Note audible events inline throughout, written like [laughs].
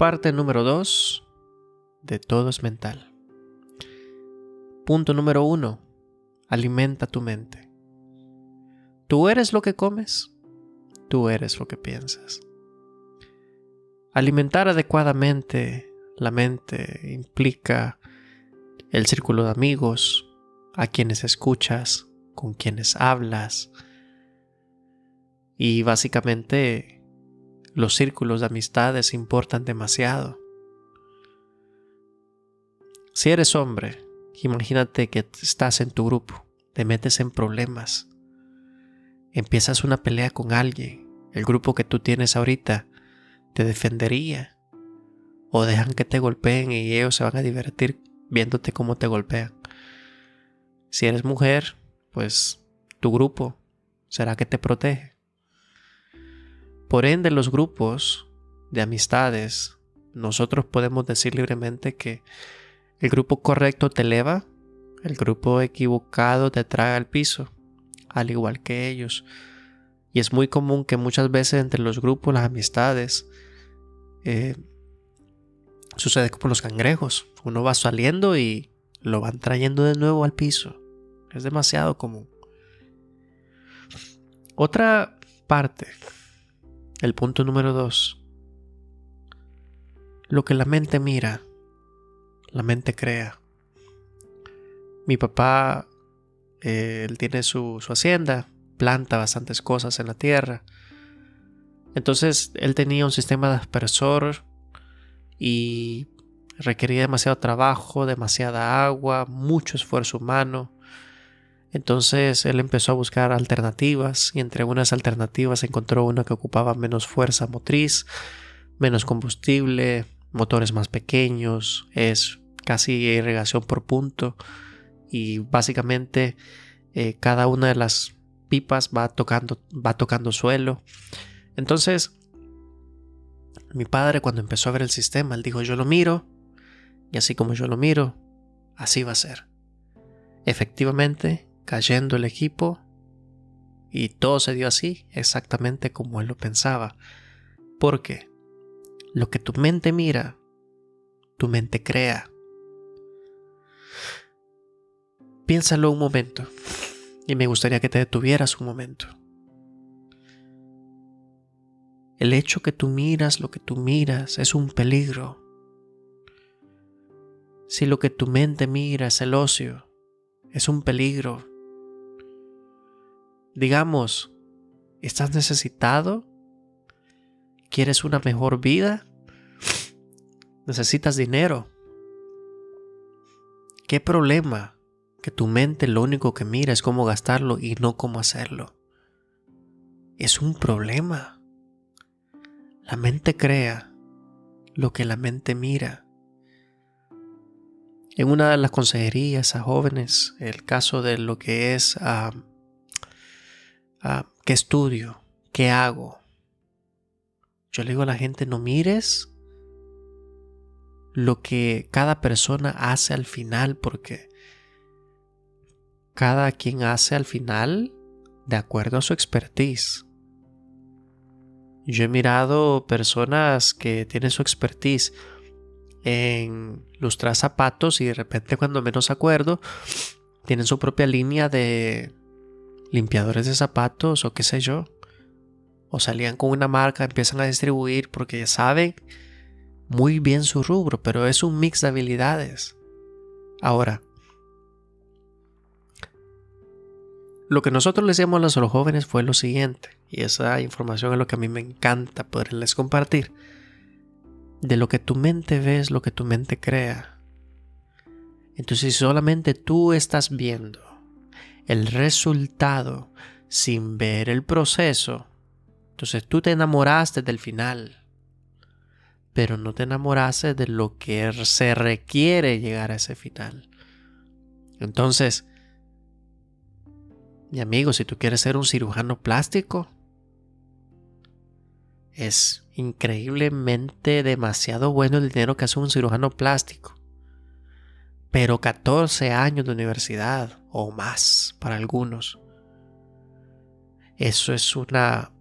Parte número 2 de todo es mental. Punto número 1. Alimenta tu mente. Tú eres lo que comes, tú eres lo que piensas. Alimentar adecuadamente la mente implica el círculo de amigos, a quienes escuchas, con quienes hablas y básicamente los círculos de amistades importan demasiado. Si eres hombre, imagínate que estás en tu grupo, te metes en problemas, empiezas una pelea con alguien, el grupo que tú tienes ahorita te defendería o dejan que te golpeen y ellos se van a divertir viéndote cómo te golpean. Si eres mujer, pues tu grupo será que te protege. Por ende, los grupos de amistades, nosotros podemos decir libremente que el grupo correcto te eleva, el grupo equivocado te trae al piso, al igual que ellos. Y es muy común que muchas veces entre los grupos, las amistades, eh, sucede como los cangrejos. Uno va saliendo y lo van trayendo de nuevo al piso. Es demasiado común. Otra parte, el punto número dos. Lo que la mente mira, la mente crea. Mi papá, eh, él tiene su, su hacienda, planta bastantes cosas en la tierra. Entonces él tenía un sistema de aspersor y requería demasiado trabajo, demasiada agua, mucho esfuerzo humano. Entonces él empezó a buscar alternativas y entre unas alternativas encontró una que ocupaba menos fuerza motriz, menos combustible, motores más pequeños, es casi irrigación por punto y básicamente eh, cada una de las pipas va tocando, va tocando suelo. Entonces mi padre cuando empezó a ver el sistema, él dijo, yo lo miro, y así como yo lo miro, así va a ser. Efectivamente, cayendo el equipo, y todo se dio así, exactamente como él lo pensaba. Porque lo que tu mente mira, tu mente crea. Piénsalo un momento, y me gustaría que te detuvieras un momento. El hecho que tú miras lo que tú miras es un peligro. Si lo que tu mente mira es el ocio, es un peligro. Digamos, ¿estás necesitado? ¿Quieres una mejor vida? Necesitas dinero. ¿Qué problema que tu mente lo único que mira es cómo gastarlo y no cómo hacerlo? Es un problema. La mente crea lo que la mente mira. En una de las consejerías a jóvenes, el caso de lo que es ah, qué estudio, qué hago. Yo le digo a la gente, no mires lo que cada persona hace al final, porque cada quien hace al final de acuerdo a su expertise. Yo he mirado personas que tienen su expertise en lustrar zapatos y de repente cuando menos acuerdo tienen su propia línea de limpiadores de zapatos o qué sé yo. O salían con una marca, empiezan a distribuir porque saben muy bien su rubro, pero es un mix de habilidades. Ahora, Lo que nosotros les decíamos a los jóvenes fue lo siguiente, y esa información es lo que a mí me encanta poderles compartir. De lo que tu mente ve es lo que tu mente crea. Entonces, si solamente tú estás viendo el resultado sin ver el proceso, entonces tú te enamoraste del final, pero no te enamoraste de lo que se requiere llegar a ese final. Entonces, mi amigo, si tú quieres ser un cirujano plástico, es increíblemente demasiado bueno el dinero que hace un cirujano plástico. Pero 14 años de universidad o más para algunos. Eso es una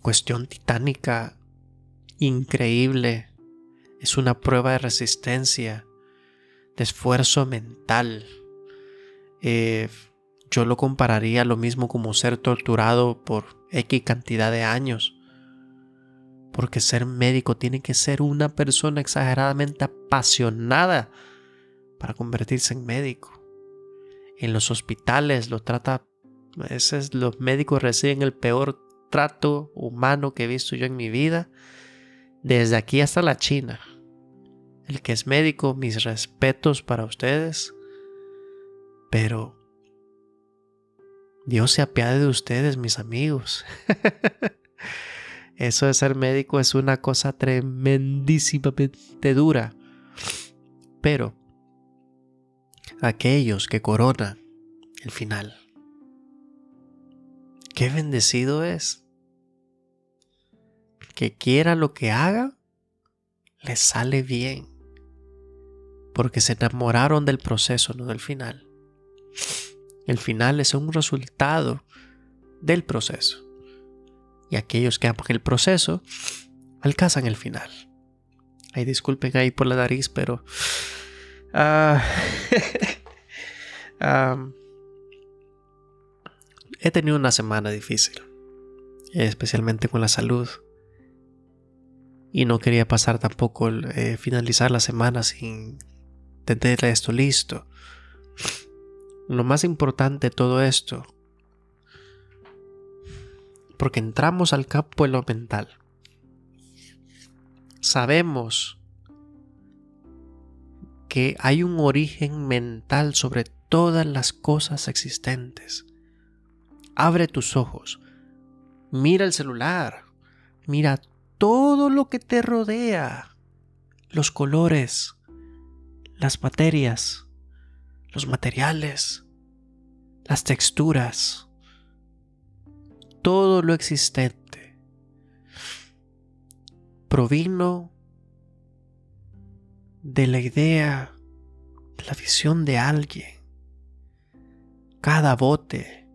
cuestión titánica increíble es una prueba de resistencia, de esfuerzo mental. Eh, yo lo compararía lo mismo como ser torturado por X cantidad de años. Porque ser médico tiene que ser una persona exageradamente apasionada para convertirse en médico. En los hospitales lo trata, los médicos reciben el peor trato humano que he visto yo en mi vida, desde aquí hasta la China. El que es médico, mis respetos para ustedes, pero Dios se apiade de ustedes, mis amigos. [laughs] Eso de ser médico es una cosa tremendísimamente dura. Pero aquellos que coronan el final, qué bendecido es. Que quiera lo que haga, le sale bien. Porque se enamoraron del proceso, no del final. El final es un resultado del proceso. Y aquellos que aman el proceso alcanzan el final. Ay, disculpen ahí por la nariz, pero... [laughs] Ah, he tenido una semana difícil, especialmente con la salud. Y no quería pasar tampoco, eh, finalizar la semana sin tener esto listo. Lo más importante de todo esto, porque entramos al campo de lo mental. Sabemos que hay un origen mental sobre todas las cosas existentes. Abre tus ojos, mira el celular, mira todo lo que te rodea, los colores, las materias, los materiales, las texturas, todo lo existente provino de la idea, de la visión de alguien. Cada bote,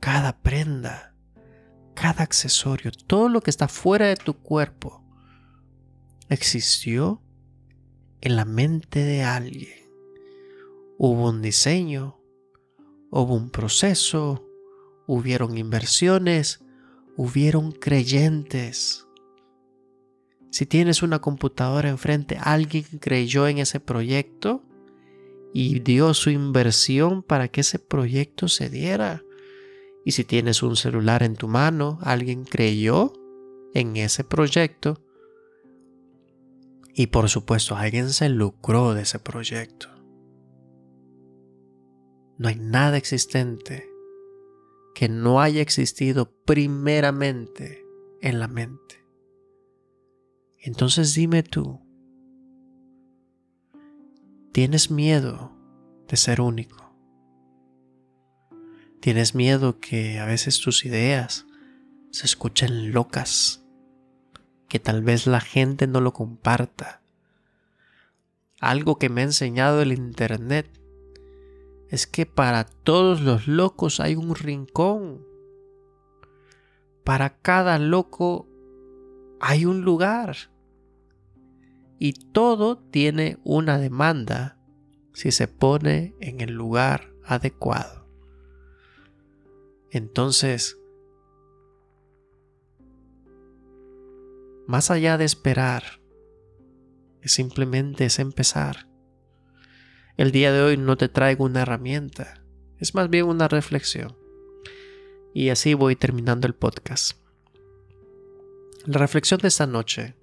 cada prenda, cada accesorio, todo lo que está fuera de tu cuerpo, existió en la mente de alguien. Hubo un diseño, hubo un proceso, hubieron inversiones, hubieron creyentes. Si tienes una computadora enfrente, alguien creyó en ese proyecto y dio su inversión para que ese proyecto se diera. Y si tienes un celular en tu mano, alguien creyó en ese proyecto y por supuesto alguien se lucró de ese proyecto. No hay nada existente que no haya existido primeramente en la mente. Entonces dime tú, ¿tienes miedo de ser único? ¿Tienes miedo que a veces tus ideas se escuchen locas? Que tal vez la gente no lo comparta. Algo que me ha enseñado el Internet es que para todos los locos hay un rincón. Para cada loco hay un lugar. Y todo tiene una demanda si se pone en el lugar adecuado. Entonces, más allá de esperar, simplemente es empezar. El día de hoy no te traigo una herramienta, es más bien una reflexión. Y así voy terminando el podcast. La reflexión de esta noche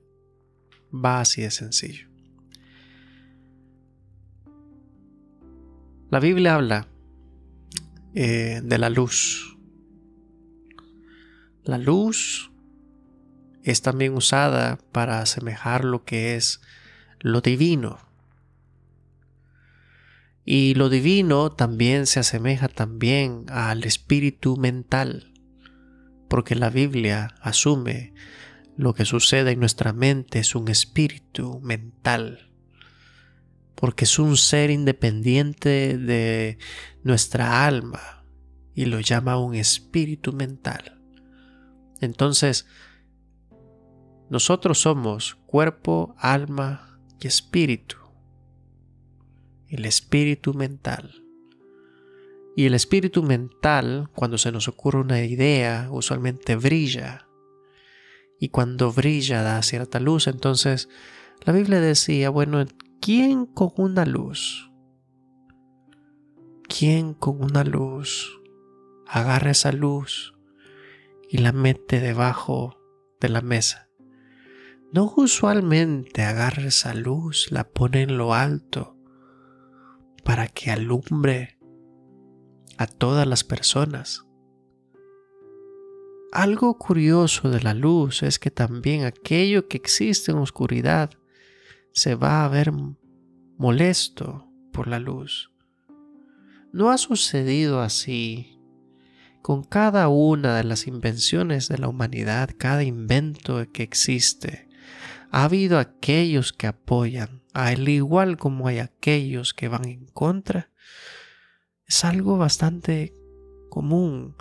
va así de sencillo. La Biblia habla eh, de la luz. La luz es también usada para asemejar lo que es lo divino y lo divino también se asemeja también al espíritu mental, porque la Biblia asume lo que sucede en nuestra mente es un espíritu mental, porque es un ser independiente de nuestra alma y lo llama un espíritu mental. Entonces, nosotros somos cuerpo, alma y espíritu. El espíritu mental. Y el espíritu mental, cuando se nos ocurre una idea, usualmente brilla. Y cuando brilla da cierta luz. Entonces, la Biblia decía, bueno, ¿quién con una luz? ¿Quién con una luz agarra esa luz y la mete debajo de la mesa? No usualmente agarra esa luz, la pone en lo alto para que alumbre a todas las personas. Algo curioso de la luz es que también aquello que existe en oscuridad se va a ver molesto por la luz. ¿No ha sucedido así con cada una de las invenciones de la humanidad, cada invento que existe? Ha habido aquellos que apoyan, al igual como hay aquellos que van en contra. Es algo bastante común.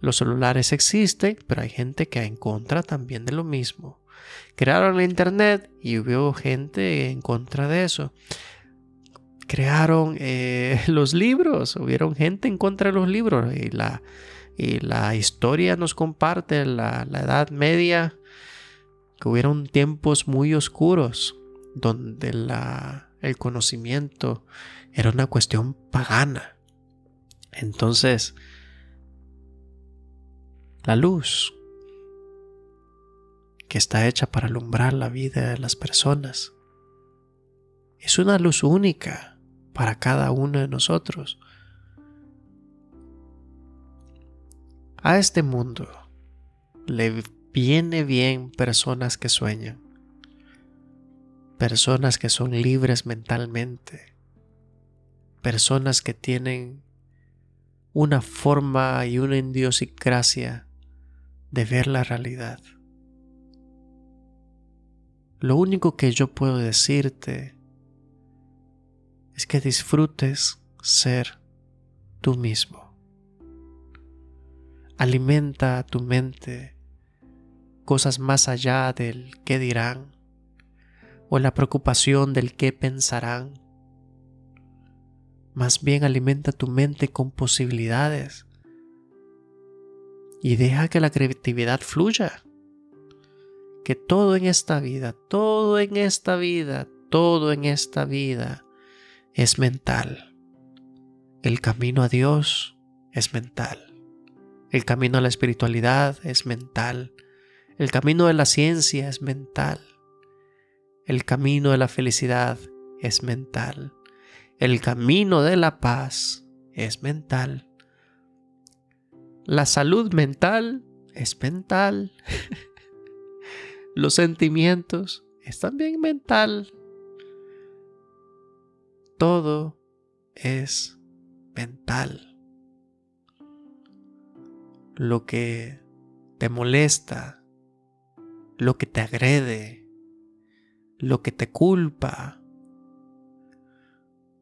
Los celulares existen, pero hay gente que en contra también de lo mismo. Crearon la internet y hubo gente en contra de eso. Crearon eh, [laughs] los libros, hubieron gente en contra de los libros y la, y la historia nos comparte la, la Edad Media que hubieron tiempos muy oscuros donde la, el conocimiento era una cuestión pagana. Entonces, la luz que está hecha para alumbrar la vida de las personas es una luz única para cada uno de nosotros. A este mundo le viene bien personas que sueñan, personas que son libres mentalmente, personas que tienen una forma y una idiosincrasia de ver la realidad. Lo único que yo puedo decirte es que disfrutes ser tú mismo. Alimenta tu mente cosas más allá del qué dirán o la preocupación del qué pensarán. Más bien alimenta tu mente con posibilidades y deja que la creatividad fluya. Que todo en esta vida, todo en esta vida, todo en esta vida es mental. El camino a Dios es mental. El camino a la espiritualidad es mental. El camino de la ciencia es mental. El camino de la felicidad es mental. El camino de la paz es mental. La salud mental es mental. Los sentimientos es también mental. Todo es mental. Lo que te molesta lo que te agrede, lo que te culpa,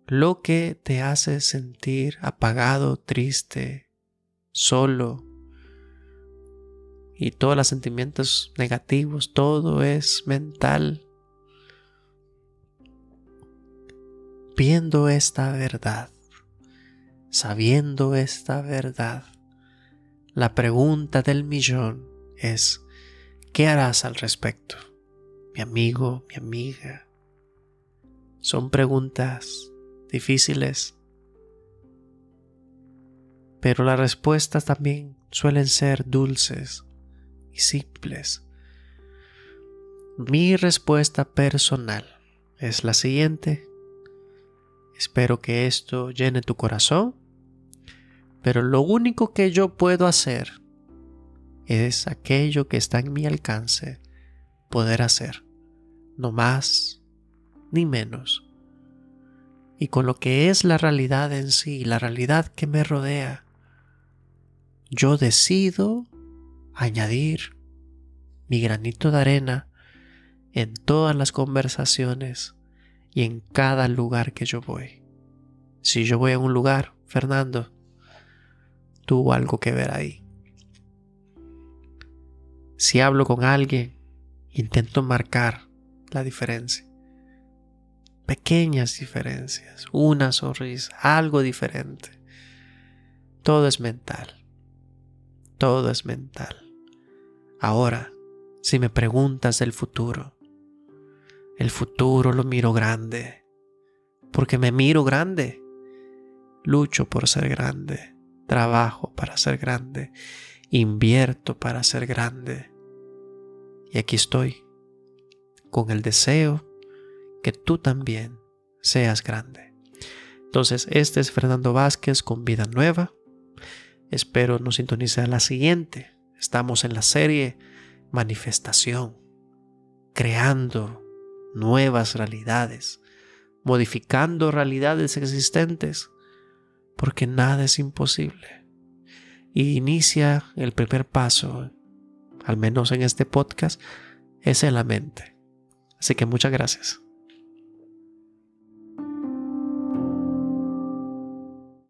lo que te hace sentir apagado, triste, solo. Y todos los sentimientos negativos, todo es mental. Viendo esta verdad, sabiendo esta verdad, la pregunta del millón es, ¿Qué harás al respecto? Mi amigo, mi amiga. Son preguntas difíciles, pero las respuestas también suelen ser dulces y simples. Mi respuesta personal es la siguiente. Espero que esto llene tu corazón, pero lo único que yo puedo hacer es aquello que está en mi alcance poder hacer, no más ni menos. Y con lo que es la realidad en sí, la realidad que me rodea, yo decido añadir mi granito de arena en todas las conversaciones y en cada lugar que yo voy. Si yo voy a un lugar, Fernando, tuvo algo que ver ahí. Si hablo con alguien, intento marcar la diferencia. pequeñas diferencias, una sonrisa, algo diferente. Todo es mental. Todo es mental. Ahora, si me preguntas del futuro, el futuro lo miro grande, porque me miro grande. Lucho por ser grande, trabajo para ser grande, invierto para ser grande. Y aquí estoy, con el deseo que tú también seas grande. Entonces, este es Fernando Vázquez con Vida Nueva. Espero nos sintonice a la siguiente. Estamos en la serie Manifestación, creando nuevas realidades, modificando realidades existentes, porque nada es imposible. Y inicia el primer paso, al menos en este podcast, es en la mente. Así que muchas gracias.